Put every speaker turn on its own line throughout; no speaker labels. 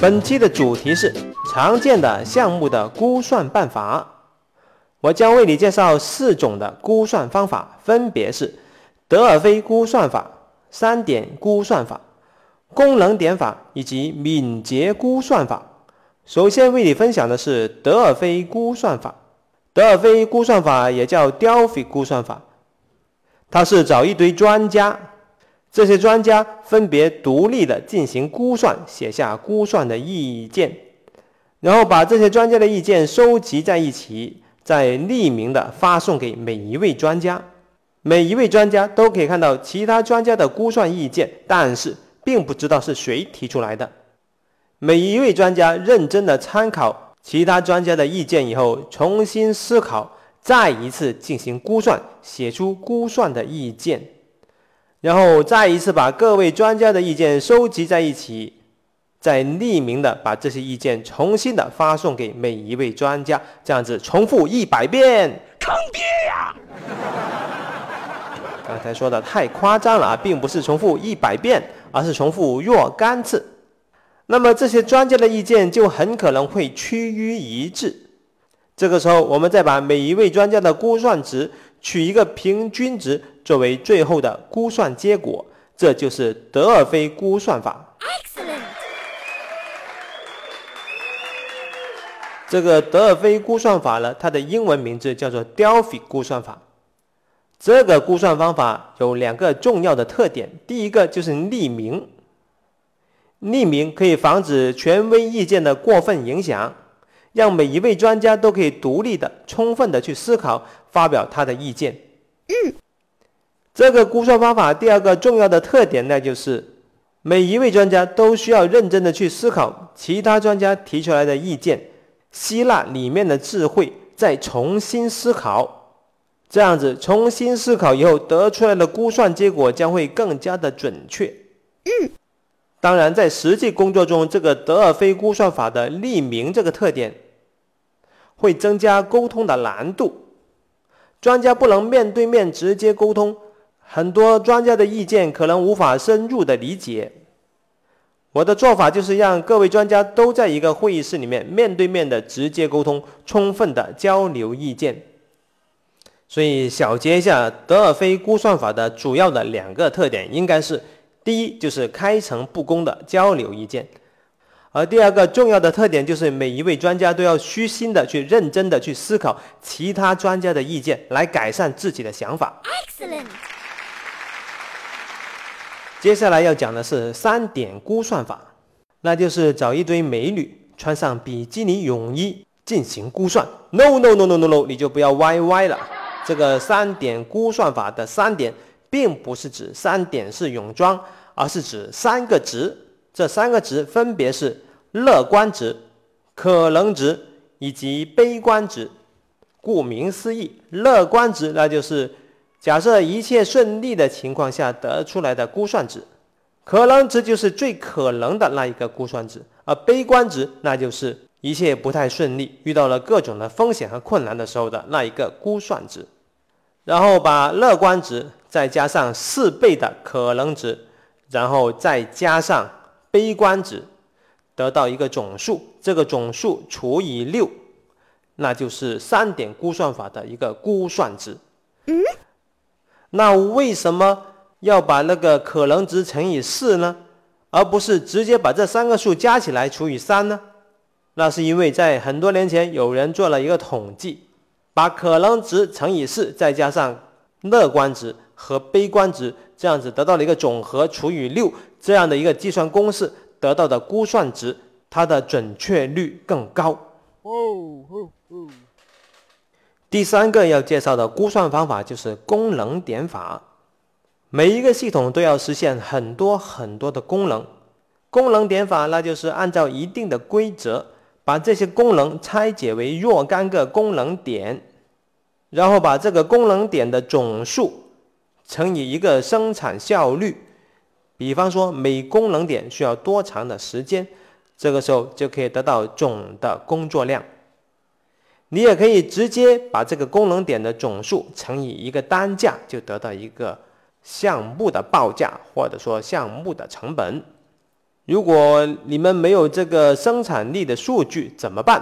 本期的主题是常见的项目的估算办法。我将为你介绍四种的估算方法，分别是德尔菲估算法、三点估算法、功能点法以及敏捷估算法。首先为你分享的是德尔菲估算法。德尔菲估算法也叫 Delphi 估算法，它是找一堆专家。这些专家分别独立的进行估算，写下估算的意见，然后把这些专家的意见收集在一起，再匿名的发送给每一位专家。每一位专家都可以看到其他专家的估算意见，但是并不知道是谁提出来的。每一位专家认真的参考其他专家的意见以后，重新思考，再一次进行估算，写出估算的意见。然后再一次把各位专家的意见收集在一起，再匿名的把这些意见重新的发送给每一位专家，这样子重复一百遍。坑爹呀！刚才说的太夸张了啊，并不是重复一百遍，而是重复若干次。那么这些专家的意见就很可能会趋于一致。这个时候，我们再把每一位专家的估算值取一个平均值。作为最后的估算结果，这就是德尔菲估算法。Excellent。这个德尔菲估算法呢，它的英文名字叫做 Delphi 估算法。这个估算方法有两个重要的特点，第一个就是匿名。匿名可以防止权威意见的过分影响，让每一位专家都可以独立的、充分的去思考，发表他的意见。嗯。这个估算方法第二个重要的特点，那就是每一位专家都需要认真的去思考其他专家提出来的意见，吸纳里面的智慧，再重新思考，这样子重新思考以后得出来的估算结果将会更加的准确。嗯，当然，在实际工作中，这个德尔菲估算法的匿名这个特点，会增加沟通的难度，专家不能面对面直接沟通。很多专家的意见可能无法深入的理解。我的做法就是让各位专家都在一个会议室里面，面对面的直接沟通，充分的交流意见。所以小结一下德尔菲估算法的主要的两个特点，应该是：第一就是开诚布公的交流意见；而第二个重要的特点就是每一位专家都要虚心的去认真的去思考其他专家的意见，来改善自己的想法。Excellent。接下来要讲的是三点估算法，那就是找一堆美女穿上比基尼泳衣进行估算。No no no no no no，你就不要歪歪了。这个三点估算法的三点，并不是指三点式泳装，而是指三个值。这三个值分别是乐观值、可能值以及悲观值。顾名思义，乐观值那就是。假设一切顺利的情况下得出来的估算值，可能值就是最可能的那一个估算值，而悲观值那就是一切不太顺利，遇到了各种的风险和困难的时候的那一个估算值。然后把乐观值再加上四倍的可能值，然后再加上悲观值，得到一个总数，这个总数除以六，那就是三点估算法的一个估算值。嗯。那为什么要把那个可能值乘以四呢？而不是直接把这三个数加起来除以三呢？那是因为在很多年前有人做了一个统计，把可能值乘以四，再加上乐观值和悲观值，这样子得到了一个总和除以六这样的一个计算公式，得到的估算值，它的准确率更高。哦哦哦。第三个要介绍的估算方法就是功能点法。每一个系统都要实现很多很多的功能，功能点法那就是按照一定的规则，把这些功能拆解为若干个功能点，然后把这个功能点的总数乘以一个生产效率。比方说，每功能点需要多长的时间，这个时候就可以得到总的工作量。你也可以直接把这个功能点的总数乘以一个单价，就得到一个项目的报价，或者说项目的成本。如果你们没有这个生产力的数据怎么办？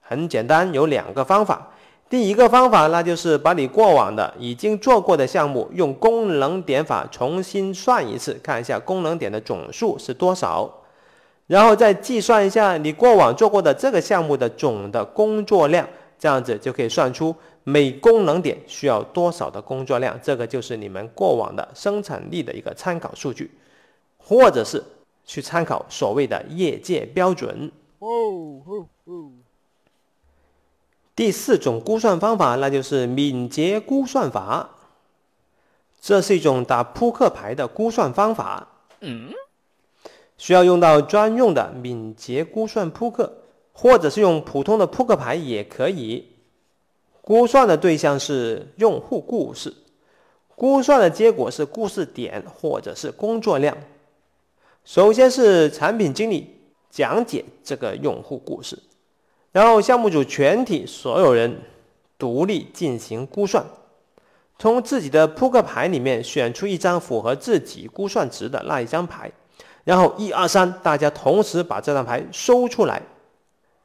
很简单，有两个方法。第一个方法，那就是把你过往的已经做过的项目用功能点法重新算一次，看一下功能点的总数是多少，然后再计算一下你过往做过的这个项目的总的工作量，这样子就可以算出每功能点需要多少的工作量。这个就是你们过往的生产力的一个参考数据，或者是去参考所谓的业界标准。第四种估算方法，那就是敏捷估算法。这是一种打扑克牌的估算方法，嗯，需要用到专用的敏捷估算扑克，或者是用普通的扑克牌也可以。估算的对象是用户故事，估算的结果是故事点或者是工作量。首先是产品经理讲解这个用户故事。然后项目组全体所有人独立进行估算，从自己的扑克牌里面选出一张符合自己估算值的那一张牌，然后一二三，大家同时把这张牌收出来，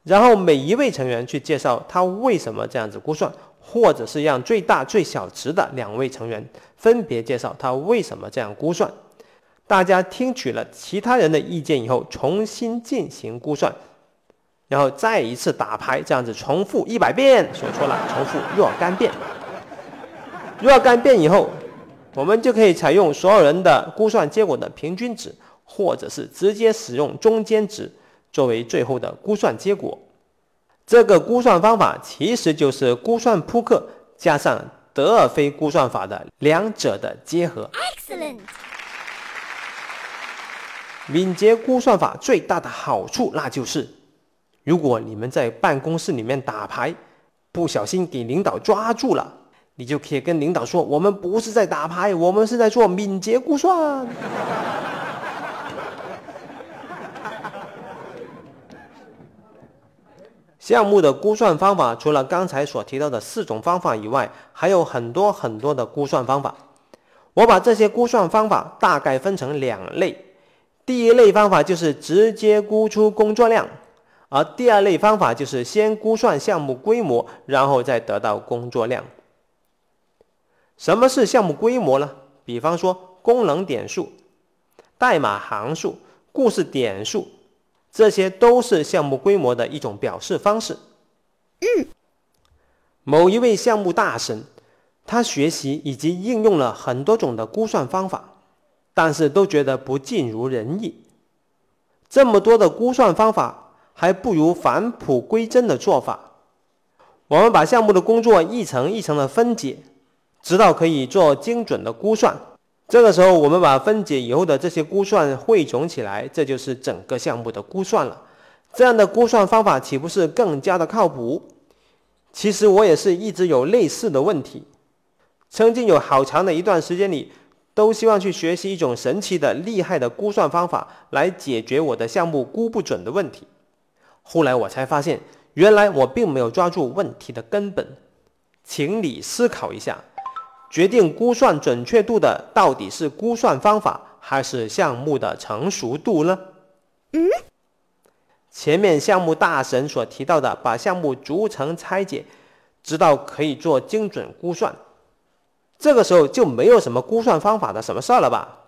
然后每一位成员去介绍他为什么这样子估算，或者是让最大最小值的两位成员分别介绍他为什么这样估算。大家听取了其他人的意见以后，重新进行估算。然后再一次打牌，这样子重复一百遍，说错了，重复若干遍。若干遍以后，我们就可以采用所有人的估算结果的平均值，或者是直接使用中间值作为最后的估算结果。这个估算方法其实就是估算扑克加上德尔菲估算法的两者的结合。Excellent。敏捷估算法最大的好处，那就是。如果你们在办公室里面打牌，不小心给领导抓住了，你就可以跟领导说：“我们不是在打牌，我们是在做敏捷估算。”项目的估算方法除了刚才所提到的四种方法以外，还有很多很多的估算方法。我把这些估算方法大概分成两类，第一类方法就是直接估出工作量。而第二类方法就是先估算项目规模，然后再得到工作量。什么是项目规模呢？比方说功能点数、代码行数、故事点数，这些都是项目规模的一种表示方式。嗯，某一位项目大神，他学习以及应用了很多种的估算方法，但是都觉得不尽如人意。这么多的估算方法。还不如返璞归真的做法。我们把项目的工作一层一层的分解，直到可以做精准的估算。这个时候，我们把分解以后的这些估算汇总起来，这就是整个项目的估算了。这样的估算方法岂不是更加的靠谱？其实我也是一直有类似的问题，曾经有好长的一段时间里，都希望去学习一种神奇的、厉害的估算方法，来解决我的项目估不准的问题。后来我才发现，原来我并没有抓住问题的根本。请你思考一下，决定估算准确度的到底是估算方法还是项目的成熟度呢？嗯，前面项目大神所提到的，把项目逐层拆解，直到可以做精准估算，这个时候就没有什么估算方法的什么事儿了吧？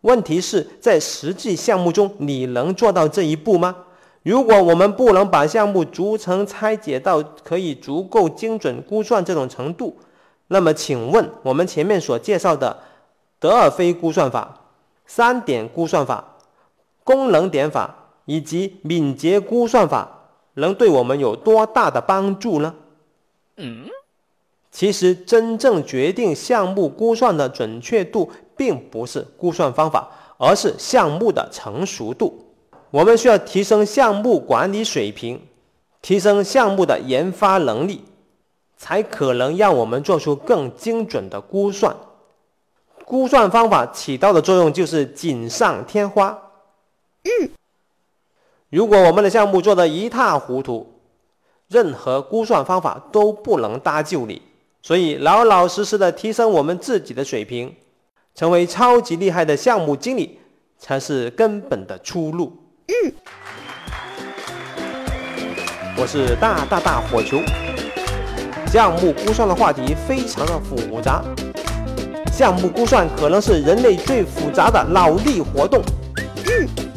问题是在实际项目中，你能做到这一步吗？如果我们不能把项目逐层拆解到可以足够精准估算这种程度，那么请问我们前面所介绍的德尔菲估算法、三点估算法、功能点法以及敏捷估算法能对我们有多大的帮助呢？嗯，其实真正决定项目估算的准确度，并不是估算方法，而是项目的成熟度。我们需要提升项目管理水平，提升项目的研发能力，才可能让我们做出更精准的估算。估算方法起到的作用就是锦上添花。嗯，如果我们的项目做得一塌糊涂，任何估算方法都不能搭救你。所以，老老实实的提升我们自己的水平，成为超级厉害的项目经理。才是根本的出路。我是大大大火球。项目估算的话题非常的复杂，项目估算可能是人类最复杂的脑力活动。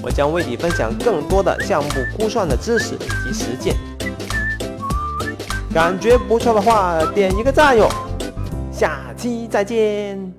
我将为你分享更多的项目估算的知识以及实践。感觉不错的话，点一个赞哟！下期再见。